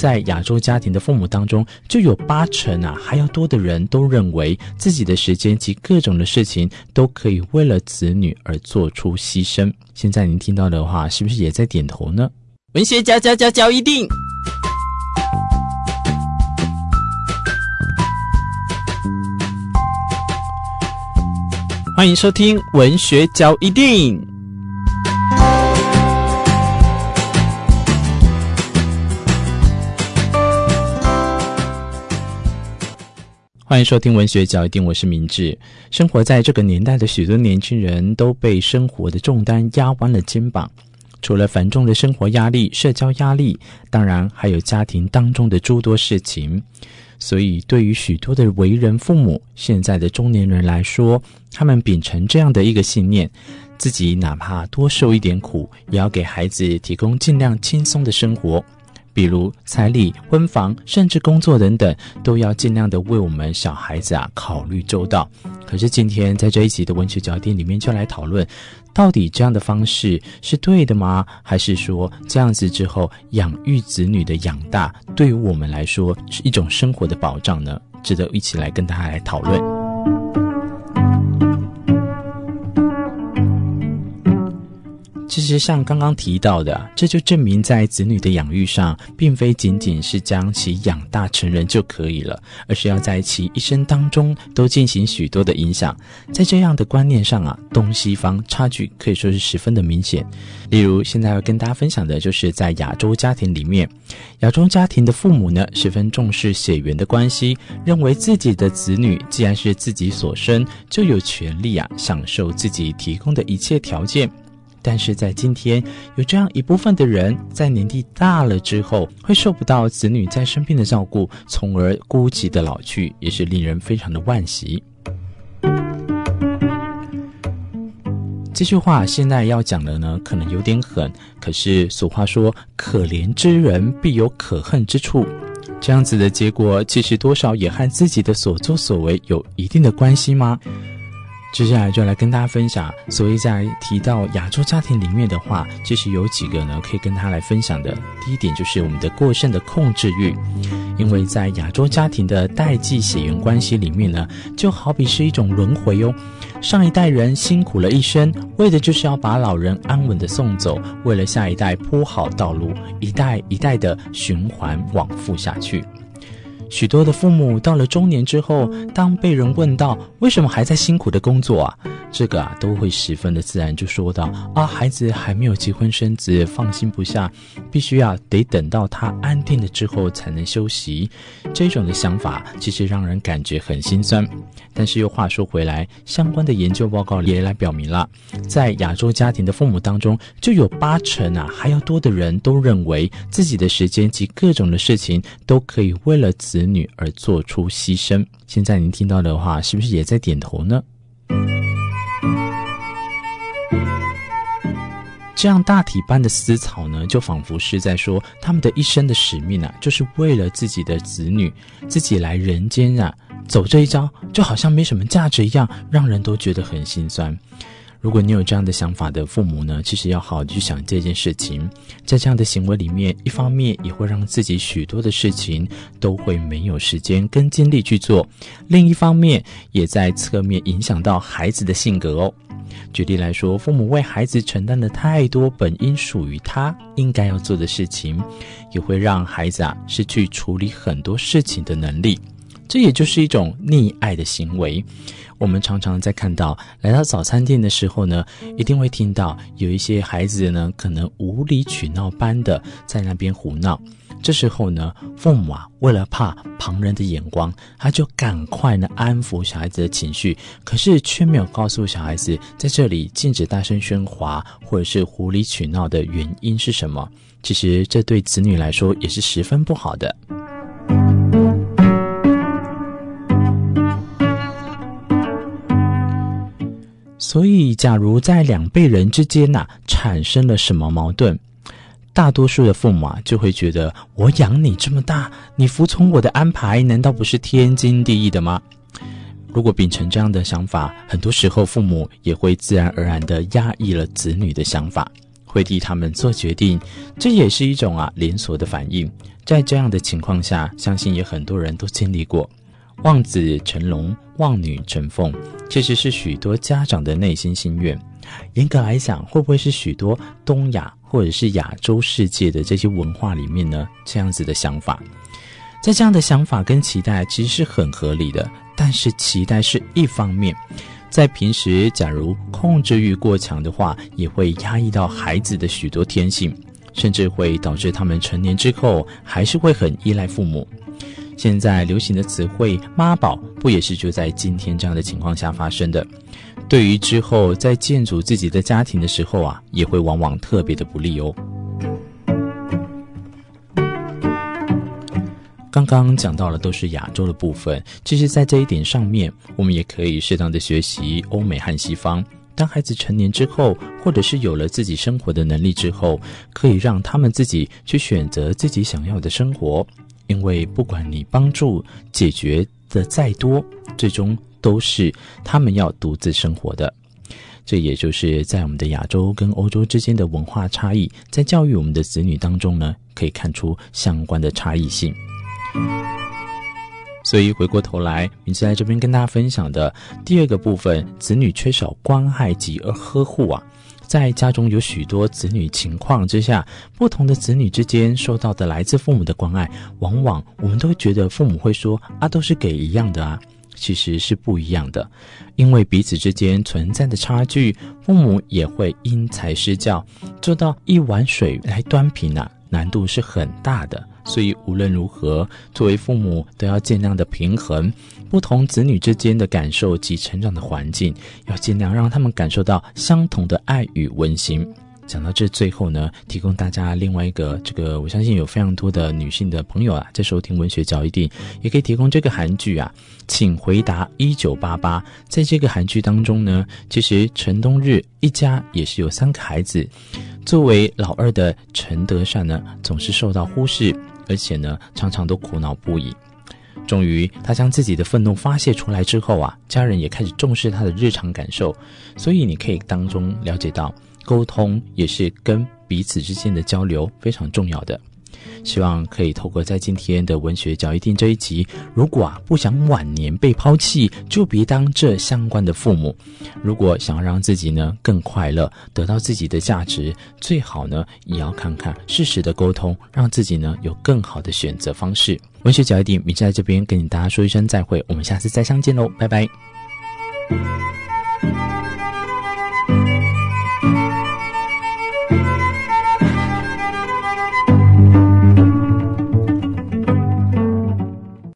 在亚洲家庭的父母当中，就有八成啊还要多的人都认为自己的时间及各种的事情都可以为了子女而做出牺牲。现在您听到的话，是不是也在点头呢？文学家家家教一定，欢迎收听文学教一定。欢迎收听文学角一定，我是明智。生活在这个年代的许多年轻人都被生活的重担压弯了肩膀，除了繁重的生活压力、社交压力，当然还有家庭当中的诸多事情。所以，对于许多的为人父母、现在的中年人来说，他们秉承这样的一个信念：自己哪怕多受一点苦，也要给孩子提供尽量轻松的生活。比如彩礼、婚房，甚至工作等等，都要尽量的为我们小孩子啊考虑周到。可是今天在这一集的文学焦点里面，就来讨论，到底这样的方式是对的吗？还是说这样子之后养育子女的养大，对于我们来说是一种生活的保障呢？值得一起来跟大家来讨论。其实像刚刚提到的，这就证明在子女的养育上，并非仅仅是将其养大成人就可以了，而是要在其一生当中都进行许多的影响。在这样的观念上啊，东西方差距可以说是十分的明显。例如，现在要跟大家分享的就是在亚洲家庭里面，亚洲家庭的父母呢，十分重视血缘的关系，认为自己的子女既然是自己所生，就有权利啊享受自己提供的一切条件。但是在今天，有这样一部分的人，在年纪大了之后，会受不到子女在身边的照顾，从而孤寂的老去，也是令人非常的惋惜。这句话现在要讲的呢，可能有点狠，可是俗话说“可怜之人必有可恨之处”，这样子的结果，其实多少也和自己的所作所为有一定的关系吗？接下来就来跟大家分享，所以在提到亚洲家庭里面的话，其实有几个呢可以跟他来分享的。第一点就是我们的过剩的控制欲，因为在亚洲家庭的代际血缘关系里面呢，就好比是一种轮回哦。上一代人辛苦了一生，为的就是要把老人安稳的送走，为了下一代铺好道路，一代一代的循环往复下去。许多的父母到了中年之后，当被人问到为什么还在辛苦的工作啊，这个啊都会十分的自然就说到啊，孩子还没有结婚生子，放心不下，必须要得等到他安定了之后才能休息。这种的想法其实让人感觉很心酸。但是又话说回来，相关的研究报告也来表明了，在亚洲家庭的父母当中，就有八成啊还要多的人都认为自己的时间及各种的事情都可以为了子。子女而做出牺牲。现在您听到的话，是不是也在点头呢？这样大体般的思潮呢，就仿佛是在说，他们的一生的使命啊，就是为了自己的子女，自己来人间啊，走这一遭，就好像没什么价值一样，让人都觉得很心酸。如果你有这样的想法的父母呢，其实要好好去想这件事情，在这样的行为里面，一方面也会让自己许多的事情都会没有时间跟精力去做，另一方面也在侧面影响到孩子的性格哦。举例来说，父母为孩子承担了太多本应属于他应该要做的事情，也会让孩子啊失去处理很多事情的能力，这也就是一种溺爱的行为。我们常常在看到来到早餐店的时候呢，一定会听到有一些孩子呢，可能无理取闹般的在那边胡闹。这时候呢，父母啊，为了怕旁人的眼光，他就赶快呢安抚小孩子的情绪，可是却没有告诉小孩子在这里禁止大声喧哗或者是无理取闹的原因是什么。其实这对子女来说也是十分不好的。所以，假如在两辈人之间呐、产生了什么矛盾，大多数的父母啊就会觉得，我养你这么大，你服从我的安排，难道不是天经地义的吗？如果秉承这样的想法，很多时候父母也会自然而然的压抑了子女的想法。会替他们做决定，这也是一种啊连锁的反应。在这样的情况下，相信也很多人都经历过。望子成龙，望女成凤，其实是许多家长的内心心愿。严格来讲，会不会是许多东亚或者是亚洲世界的这些文化里面呢？这样子的想法，在这样的想法跟期待其实是很合理的。但是期待是一方面，在平时假如控制欲过强的话，也会压抑到孩子的许多天性，甚至会导致他们成年之后还是会很依赖父母。现在流行的词汇“妈宝”，不也是就在今天这样的情况下发生的？对于之后在建筑自己的家庭的时候啊，也会往往特别的不利哦。刚刚讲到了都是亚洲的部分，其实，在这一点上面，我们也可以适当的学习欧美和西方。当孩子成年之后，或者是有了自己生活的能力之后，可以让他们自己去选择自己想要的生活。因为不管你帮助解决的再多，最终都是他们要独自生活的。这也就是在我们的亚洲跟欧洲之间的文化差异，在教育我们的子女当中呢，可以看出相关的差异性。所以回过头来，明志在这边跟大家分享的第二个部分，子女缺少关爱及而呵护啊。在家中有许多子女情况之下，不同的子女之间受到的来自父母的关爱，往往我们都会觉得父母会说啊，都是给一样的啊，其实是不一样的，因为彼此之间存在的差距，父母也会因材施教，做到一碗水来端平啊，难度是很大的。所以无论如何，作为父母都要尽量的平衡不同子女之间的感受及成长的环境，要尽量让他们感受到相同的爱与温馨。讲到这最后呢，提供大家另外一个这个，我相信有非常多的女性的朋友啊，在收听文学角一定也可以提供这个韩剧啊，请回答一九八八。在这个韩剧当中呢，其实陈东日一家也是有三个孩子，作为老二的陈德善呢，总是受到忽视。而且呢，常常都苦恼不已。终于，他将自己的愤怒发泄出来之后啊，家人也开始重视他的日常感受。所以，你可以当中了解到，沟通也是跟彼此之间的交流非常重要的。希望可以透过在今天的文学角一定这一集，如果啊不想晚年被抛弃，就别当这相关的父母。如果想要让自己呢更快乐，得到自己的价值，最好呢也要看看适时的沟通，让自己呢有更好的选择方式。文学角一定，明志在这边跟大家说一声再会，我们下次再相见喽，拜拜。